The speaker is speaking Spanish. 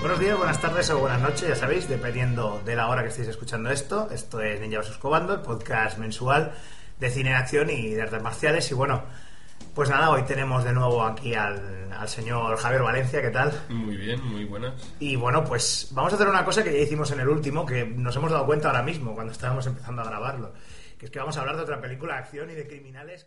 Buenos días, buenas tardes o buenas noches, ya sabéis, dependiendo de la hora que estéis escuchando esto. Esto es Ninja vs. Cobando, el podcast mensual de cine en acción y de artes marciales. Y bueno, pues nada, hoy tenemos de nuevo aquí al, al señor Javier Valencia, ¿qué tal? Muy bien, muy buenas. Y bueno, pues vamos a hacer una cosa que ya hicimos en el último, que nos hemos dado cuenta ahora mismo, cuando estábamos empezando a grabarlo, que es que vamos a hablar de otra película de acción y de criminales.